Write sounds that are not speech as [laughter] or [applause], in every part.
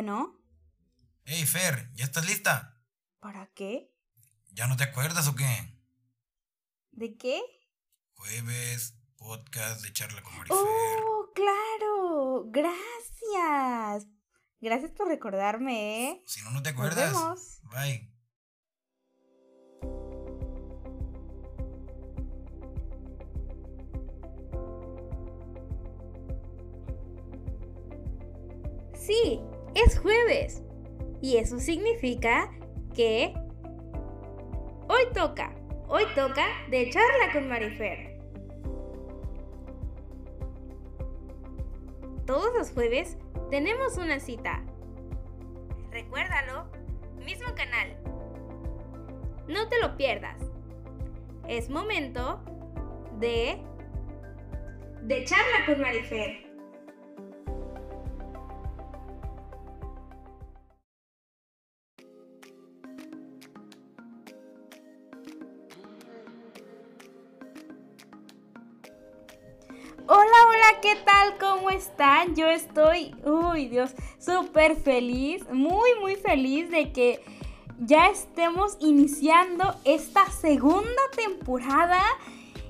Bueno, Hey, Fer, ¿ya estás lista? ¿para qué? ¿Ya no te acuerdas o qué? ¿De qué? Jueves, podcast de charla con Marifer. ¡Oh, claro! Gracias. Gracias por recordarme, ¿eh? Si no, no te Nos acuerdas. vemos. Bye. Sí, es jueves. Y eso significa que hoy toca, hoy toca de charla con Marifer. Todos los jueves tenemos una cita. Recuérdalo, mismo canal. No te lo pierdas. Es momento de de charla con Marifer. ¿Cómo están? Yo estoy, uy Dios, súper feliz, muy, muy feliz de que ya estemos iniciando esta segunda temporada.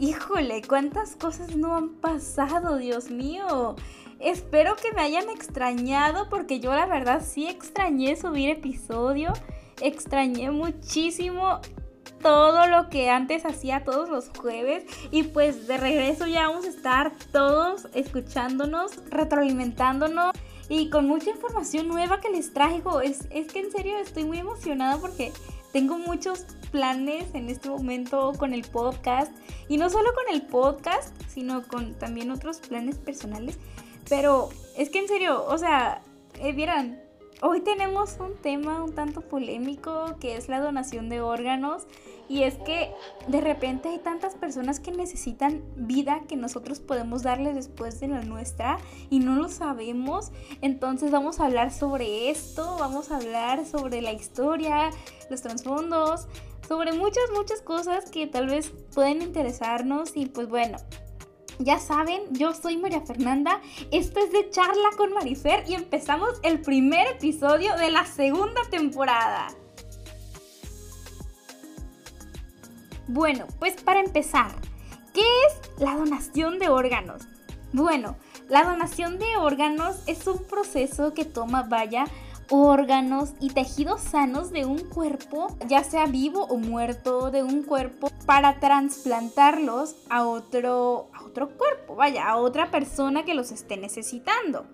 Híjole, cuántas cosas no han pasado, Dios mío. Espero que me hayan extrañado porque yo la verdad sí extrañé subir episodio. Extrañé muchísimo todo lo que antes hacía todos los jueves y pues de regreso ya vamos a estar todos escuchándonos, retroalimentándonos y con mucha información nueva que les traigo. Es, es que en serio estoy muy emocionada porque tengo muchos planes en este momento con el podcast y no solo con el podcast, sino con también otros planes personales. Pero es que en serio, o sea, eh, vieran, hoy tenemos un tema un tanto polémico que es la donación de órganos. Y es que de repente hay tantas personas que necesitan vida que nosotros podemos darles después de la nuestra y no lo sabemos. Entonces vamos a hablar sobre esto, vamos a hablar sobre la historia, los trasfondos, sobre muchas, muchas cosas que tal vez pueden interesarnos. Y pues bueno, ya saben, yo soy María Fernanda, esto es de charla con Marifer y empezamos el primer episodio de la segunda temporada. Bueno, pues para empezar, ¿qué es la donación de órganos? Bueno, la donación de órganos es un proceso que toma, vaya, órganos y tejidos sanos de un cuerpo, ya sea vivo o muerto, de un cuerpo, para trasplantarlos a otro, a otro cuerpo, vaya, a otra persona que los esté necesitando.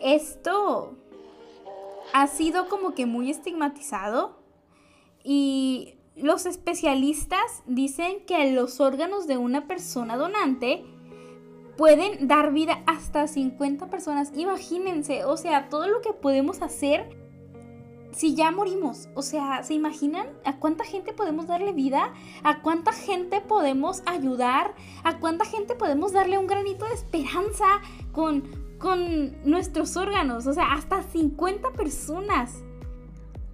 Esto ha sido como que muy estigmatizado y los especialistas dicen que los órganos de una persona donante pueden dar vida hasta 50 personas. Imagínense, o sea, todo lo que podemos hacer si ya morimos. O sea, ¿se imaginan a cuánta gente podemos darle vida? ¿A cuánta gente podemos ayudar? ¿A cuánta gente podemos darle un granito de esperanza con, con nuestros órganos? O sea, hasta 50 personas.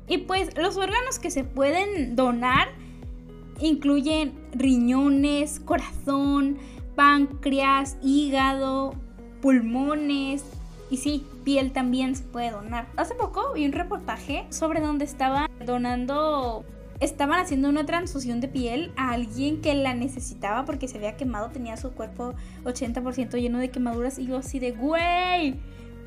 Y pues los órganos que se pueden donar incluyen riñones, corazón, páncreas, hígado, pulmones y sí, piel también se puede donar. Hace poco vi un reportaje sobre donde estaban donando, estaban haciendo una transfusión de piel a alguien que la necesitaba porque se había quemado, tenía su cuerpo 80% lleno de quemaduras y yo así de, güey,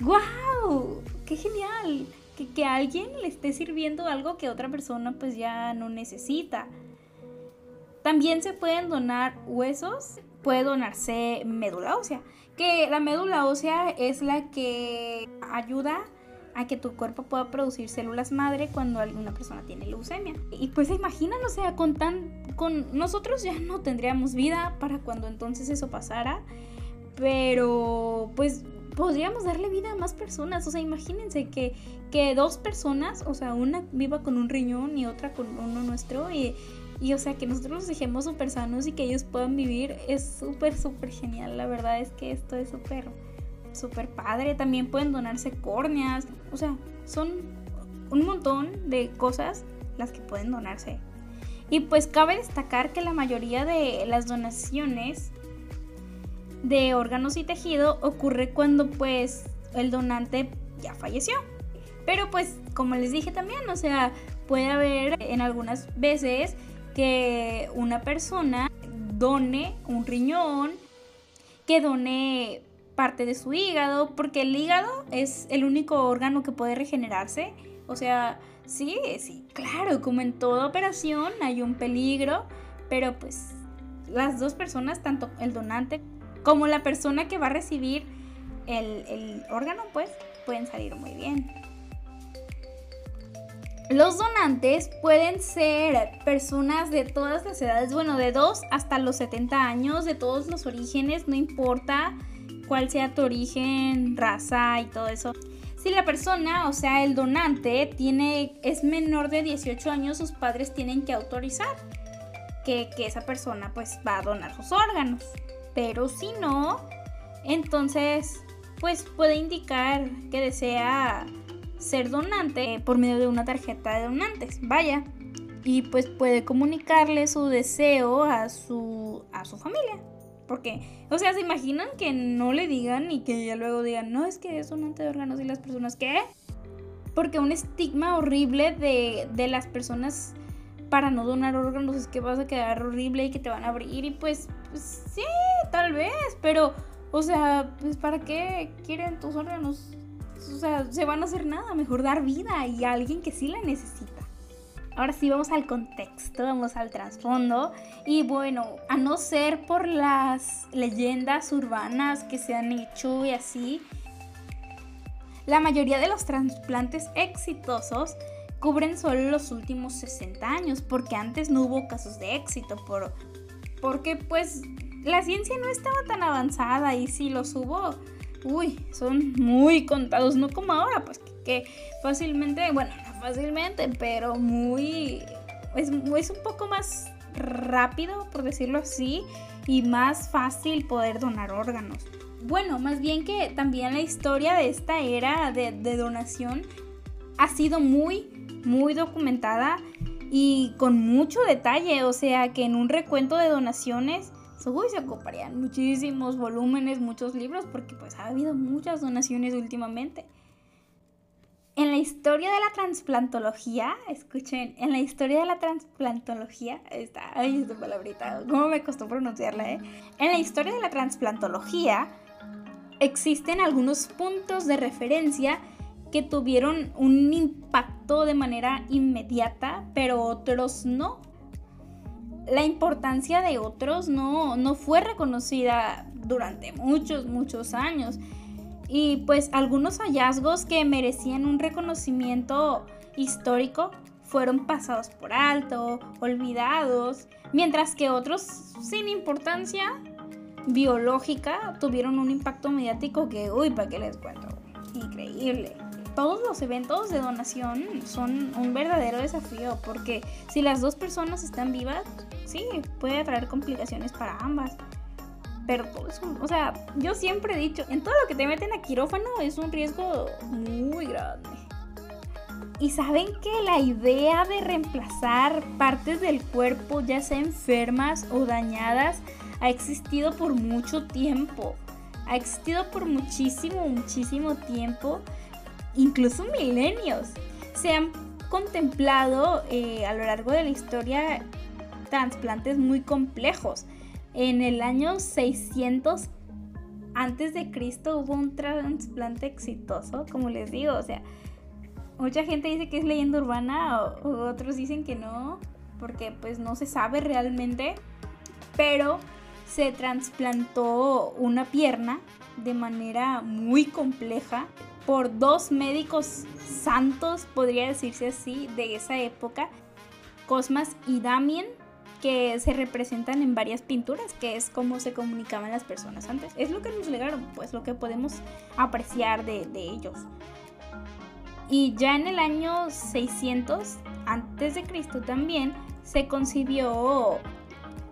wow, qué genial. Que, que alguien le esté sirviendo algo que otra persona pues ya no necesita. También se pueden donar huesos, puede donarse médula ósea, que la médula ósea es la que ayuda a que tu cuerpo pueda producir células madre cuando alguna persona tiene leucemia. Y pues imaginan, o sea, con tan con nosotros ya no tendríamos vida para cuando entonces eso pasara, pero pues podríamos darle vida a más personas, o sea, imagínense que, que dos personas, o sea, una viva con un riñón y otra con uno nuestro y o sea, que nosotros los dejemos súper sanos y que ellos puedan vivir es súper, súper genial. La verdad es que esto es súper, súper padre. También pueden donarse córneas. O sea, son un montón de cosas las que pueden donarse. Y pues cabe destacar que la mayoría de las donaciones de órganos y tejido ocurre cuando pues el donante ya falleció. Pero pues, como les dije también, o sea, puede haber en algunas veces que una persona done un riñón, que done parte de su hígado, porque el hígado es el único órgano que puede regenerarse. O sea, sí, sí, claro, como en toda operación hay un peligro, pero pues las dos personas, tanto el donante como la persona que va a recibir el, el órgano, pues pueden salir muy bien. Los donantes pueden ser personas de todas las edades, bueno, de 2 hasta los 70 años, de todos los orígenes, no importa cuál sea tu origen, raza y todo eso. Si la persona, o sea, el donante, tiene, es menor de 18 años, sus padres tienen que autorizar que, que esa persona pues va a donar sus órganos. Pero si no, entonces pues puede indicar que desea ser donante por medio de una tarjeta de donantes. Vaya. Y pues puede comunicarle su deseo a su, a su familia. Porque, o sea, ¿se imaginan que no le digan y que ya luego digan, no, es que es donante de órganos y las personas, ¿qué? Porque un estigma horrible de, de las personas para no donar órganos es que vas a quedar horrible y que te van a abrir y pues, pues sí, tal vez, pero, o sea, pues ¿para qué quieren tus órganos? O sea, se van a hacer nada, mejor dar vida y a alguien que sí la necesita. Ahora sí, vamos al contexto, vamos al trasfondo. Y bueno, a no ser por las leyendas urbanas que se han hecho y así, la mayoría de los trasplantes exitosos cubren solo los últimos 60 años, porque antes no hubo casos de éxito, por, porque pues la ciencia no estaba tan avanzada y si los hubo, uy, son muy contados, no como ahora, pues que, fácilmente, bueno, no fácilmente, pero muy, es, es un poco más rápido, por decirlo así, y más fácil poder donar órganos. Bueno, más bien que también la historia de esta era de, de donación ha sido muy, muy documentada y con mucho detalle, o sea que en un recuento de donaciones Uy, se ocuparían muchísimos volúmenes, muchos libros, porque pues ha habido muchas donaciones últimamente. En la historia de la transplantología, escuchen, en la historia de la transplantología, está, ay, esta palabrita, cómo me costó pronunciarla, ¿eh? En la historia de la transplantología existen algunos puntos de referencia que tuvieron un impacto de manera inmediata, pero otros no la importancia de otros no, no fue reconocida durante muchos, muchos años. Y pues algunos hallazgos que merecían un reconocimiento histórico fueron pasados por alto, olvidados, mientras que otros sin importancia biológica tuvieron un impacto mediático que, uy, ¿para qué les cuento? Increíble todos los eventos de donación son un verdadero desafío porque si las dos personas están vivas, sí, puede traer complicaciones para ambas. Pero todo eso, o sea, yo siempre he dicho, en todo lo que te meten a quirófano es un riesgo muy grande. Y saben que la idea de reemplazar partes del cuerpo, ya sea enfermas o dañadas, ha existido por mucho tiempo. Ha existido por muchísimo, muchísimo tiempo incluso milenios. Se han contemplado eh, a lo largo de la historia trasplantes muy complejos. En el año 600 antes de Cristo hubo un trasplante exitoso, como les digo, o sea, mucha gente dice que es leyenda urbana otros dicen que no, porque pues no se sabe realmente, pero se trasplantó una pierna de manera muy compleja por dos médicos santos, podría decirse así, de esa época, Cosmas y Damien, que se representan en varias pinturas, que es como se comunicaban las personas antes. Es lo que nos legaron, pues lo que podemos apreciar de, ellos. Y ya en el año 600 antes de Cristo también se concibió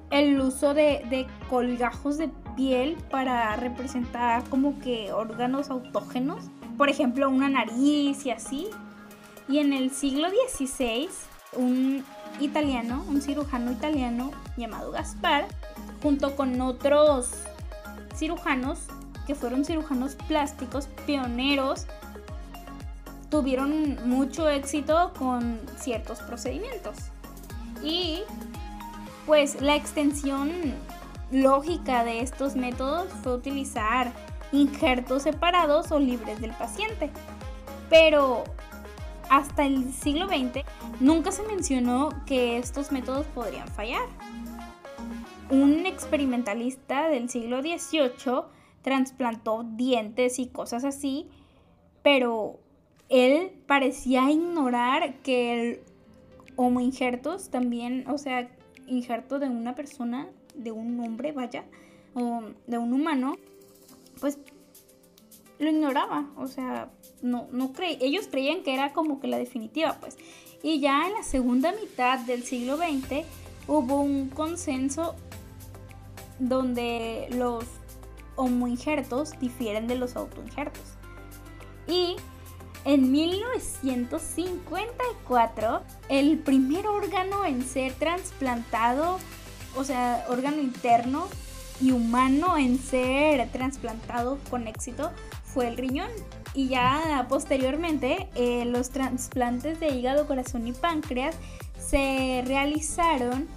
el uso de, de colgajos de piel para representar como que órganos autógenos por ejemplo, una nariz y así. Y en el siglo XVI, un italiano, un cirujano italiano llamado Gaspar, junto con otros cirujanos que fueron cirujanos plásticos pioneros, tuvieron mucho éxito con ciertos procedimientos. Y pues la extensión lógica de estos métodos fue utilizar injertos separados o libres del paciente. Pero hasta el siglo XX nunca se mencionó que estos métodos podrían fallar. Un experimentalista del siglo XVIII trasplantó dientes y cosas así, pero él parecía ignorar que el homo injertos también, o sea, injerto de una persona, de un hombre, vaya, o de un humano, pues lo ignoraba, o sea, no, no ellos creían que era como que la definitiva, pues. Y ya en la segunda mitad del siglo XX hubo un consenso donde los homoinjertos difieren de los autoinjertos. Y en 1954, el primer órgano en ser trasplantado, o sea, órgano interno y humano en ser trasplantado con éxito, fue el riñón. Y ya posteriormente, eh, los trasplantes de hígado, corazón y páncreas se realizaron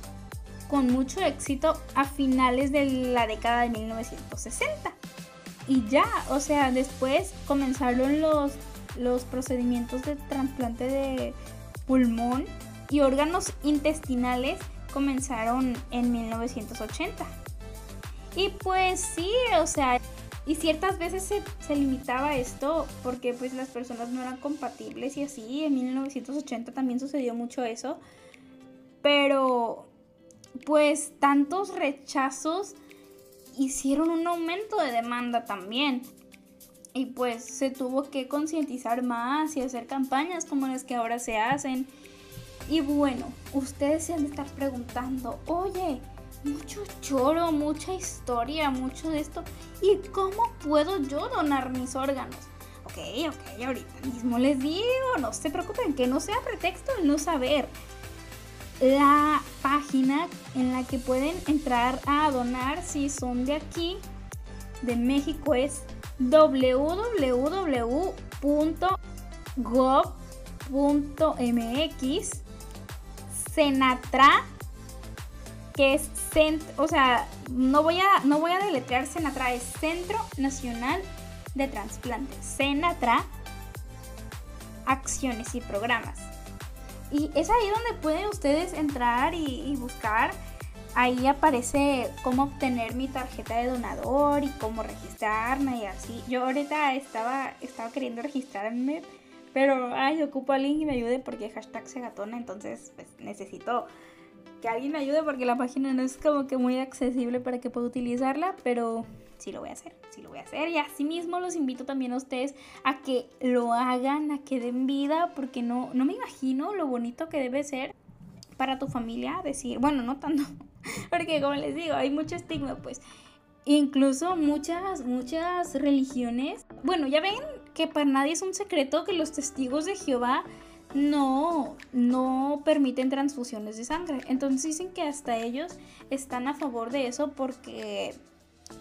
con mucho éxito a finales de la década de 1960. Y ya, o sea, después comenzaron los, los procedimientos de trasplante de pulmón y órganos intestinales comenzaron en 1980. Y pues sí, o sea, y ciertas veces se, se, limitaba esto porque pues las personas no eran compatibles y así. En 1980 también sucedió mucho eso. Pero pues tantos rechazos hicieron un aumento de demanda también. Y pues se tuvo que concientizar más y hacer campañas como las que ahora se hacen. Y bueno, ustedes se han de estar preguntando, oye, mucho choro, mucha historia, mucho de esto. ¿Y cómo puedo yo donar mis órganos? Ok, ok, ahorita mismo les digo, no se preocupen, que no sea pretexto el no saber. La página en la que pueden entrar a donar si son de aquí, de México, es www.gov.mx Senatra que es o sea, no voy a no voy a deletrear Senatra, es Centro Nacional de Transplantes. Senatra acciones y programas. Y es ahí donde pueden ustedes entrar y, buscar. Ahí aparece cómo obtener mi tarjeta de donador y cómo registrarme y así. Yo ahorita estaba, estaba queriendo registrarme, pero ay, ocupo a alguien que me ayude porque hashtag se gatona, entonces pues, necesito que alguien me ayude porque la página no es como que muy accesible para que pueda utilizarla, pero sí lo voy a hacer, sí lo voy a hacer. Y asimismo los invito también a ustedes a que lo hagan, a que den vida, porque no, no me imagino lo bonito que debe ser para tu familia decir, bueno, no tanto, [laughs] porque como les digo, hay mucho estigma, pues. Incluso muchas, muchas religiones, bueno, ya ven que para nadie es un secreto que los testigos de Jehová no, no permiten transfusiones de sangre. Entonces dicen que hasta ellos están a favor de eso porque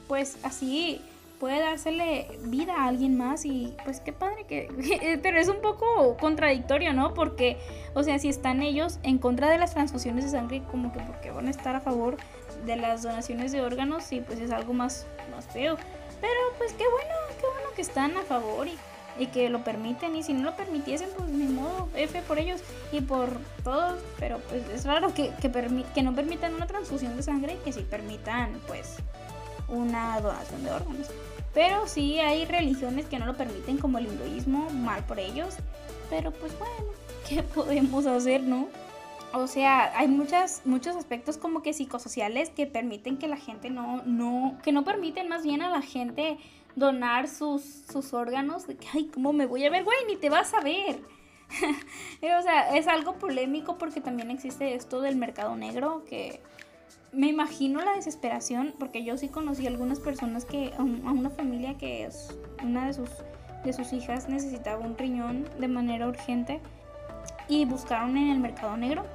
pues así puede dársele vida a alguien más y pues qué padre que... [laughs] Pero es un poco contradictorio, ¿no? Porque, o sea, si están ellos en contra de las transfusiones de sangre, como que porque van a estar a favor de las donaciones de órganos y pues es algo más, más feo. Pero pues qué bueno, qué bueno que están a favor y y que lo permiten y si no lo permitiesen pues ni modo F por ellos y por todos pero pues es raro que, que, que no permitan una transfusión de sangre y que sí permitan pues una donación de órganos. Pero sí hay religiones que no lo permiten como el hinduismo mal por ellos pero pues bueno [laughs] qué podemos hacer no o sea, hay muchas, muchos aspectos como que psicosociales que permiten que la gente no, no, que no permiten más bien a la gente donar sus, sus órganos, de que, ay, ¿cómo me voy a ver? Güey, ni te vas a ver. [laughs] o sea, es algo polémico porque también existe esto del mercado negro que me imagino la desesperación porque yo sí conocí a algunas personas que a una familia que es una de sus de sus hijas necesitaba un riñón de manera urgente y buscaron en el mercado negro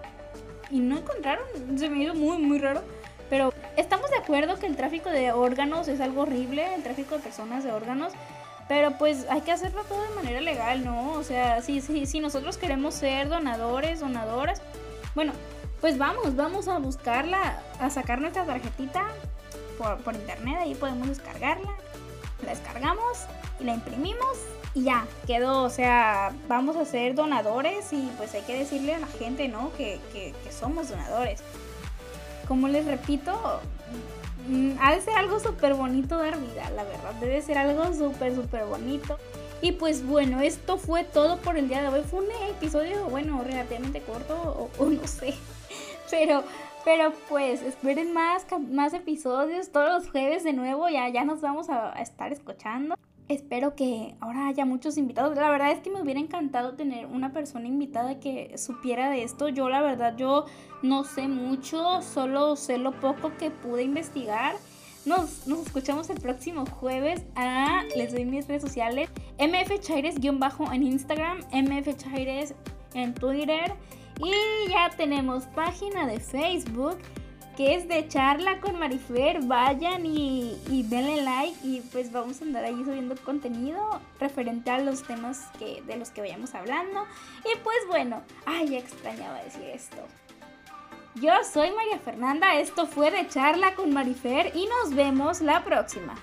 y no encontraron, se me hizo muy muy raro pero estamos de acuerdo que el tráfico de órganos es algo horrible, el tráfico de personas de órganos, Pero pues hay que hacerlo todo de manera legal, ¿no? O sea, si, si, si nosotros queremos ser donadores, donadoras, bueno, pues vamos, vamos a buscarla, a sacar nuestra tarjetita por, por internet, ahí podemos descargarla, la descargamos y la imprimimos y ya, quedó, o sea, vamos a ser donadores y pues hay que decirle a la gente, ¿no? Que, que, somos donadores. Como les repito, mm, ha de ser algo súper bonito dar vida, la verdad, debe ser algo súper, súper bonito. Y pues bueno, esto fue todo por el día de hoy. Fue un episodio, bueno, relativamente corto, o, no sé. [laughs] Pero, pero pues esperen más, más episodios todos los jueves de nuevo. Ya, ya nos vamos a estar escuchando. Espero que ahora haya muchos invitados. La verdad es que me hubiera encantado tener una persona invitada que supiera de esto. Yo la verdad yo no sé mucho, solo sé lo poco que pude investigar. Nos, nos escuchamos el próximo jueves. Ah, les doy mis redes sociales. MF Chaires-bajo en Instagram, MF Chaires en Twitter. Y ya tenemos página de Facebook que es de charla con Marifer. Vayan y, denle like y pues vamos a andar ahí subiendo contenido referente a los temas de los que vayamos hablando. Y pues bueno, ay, ya extrañaba decir esto. Yo soy María Fernanda, esto fue de charla con Marifer y nos vemos la próxima.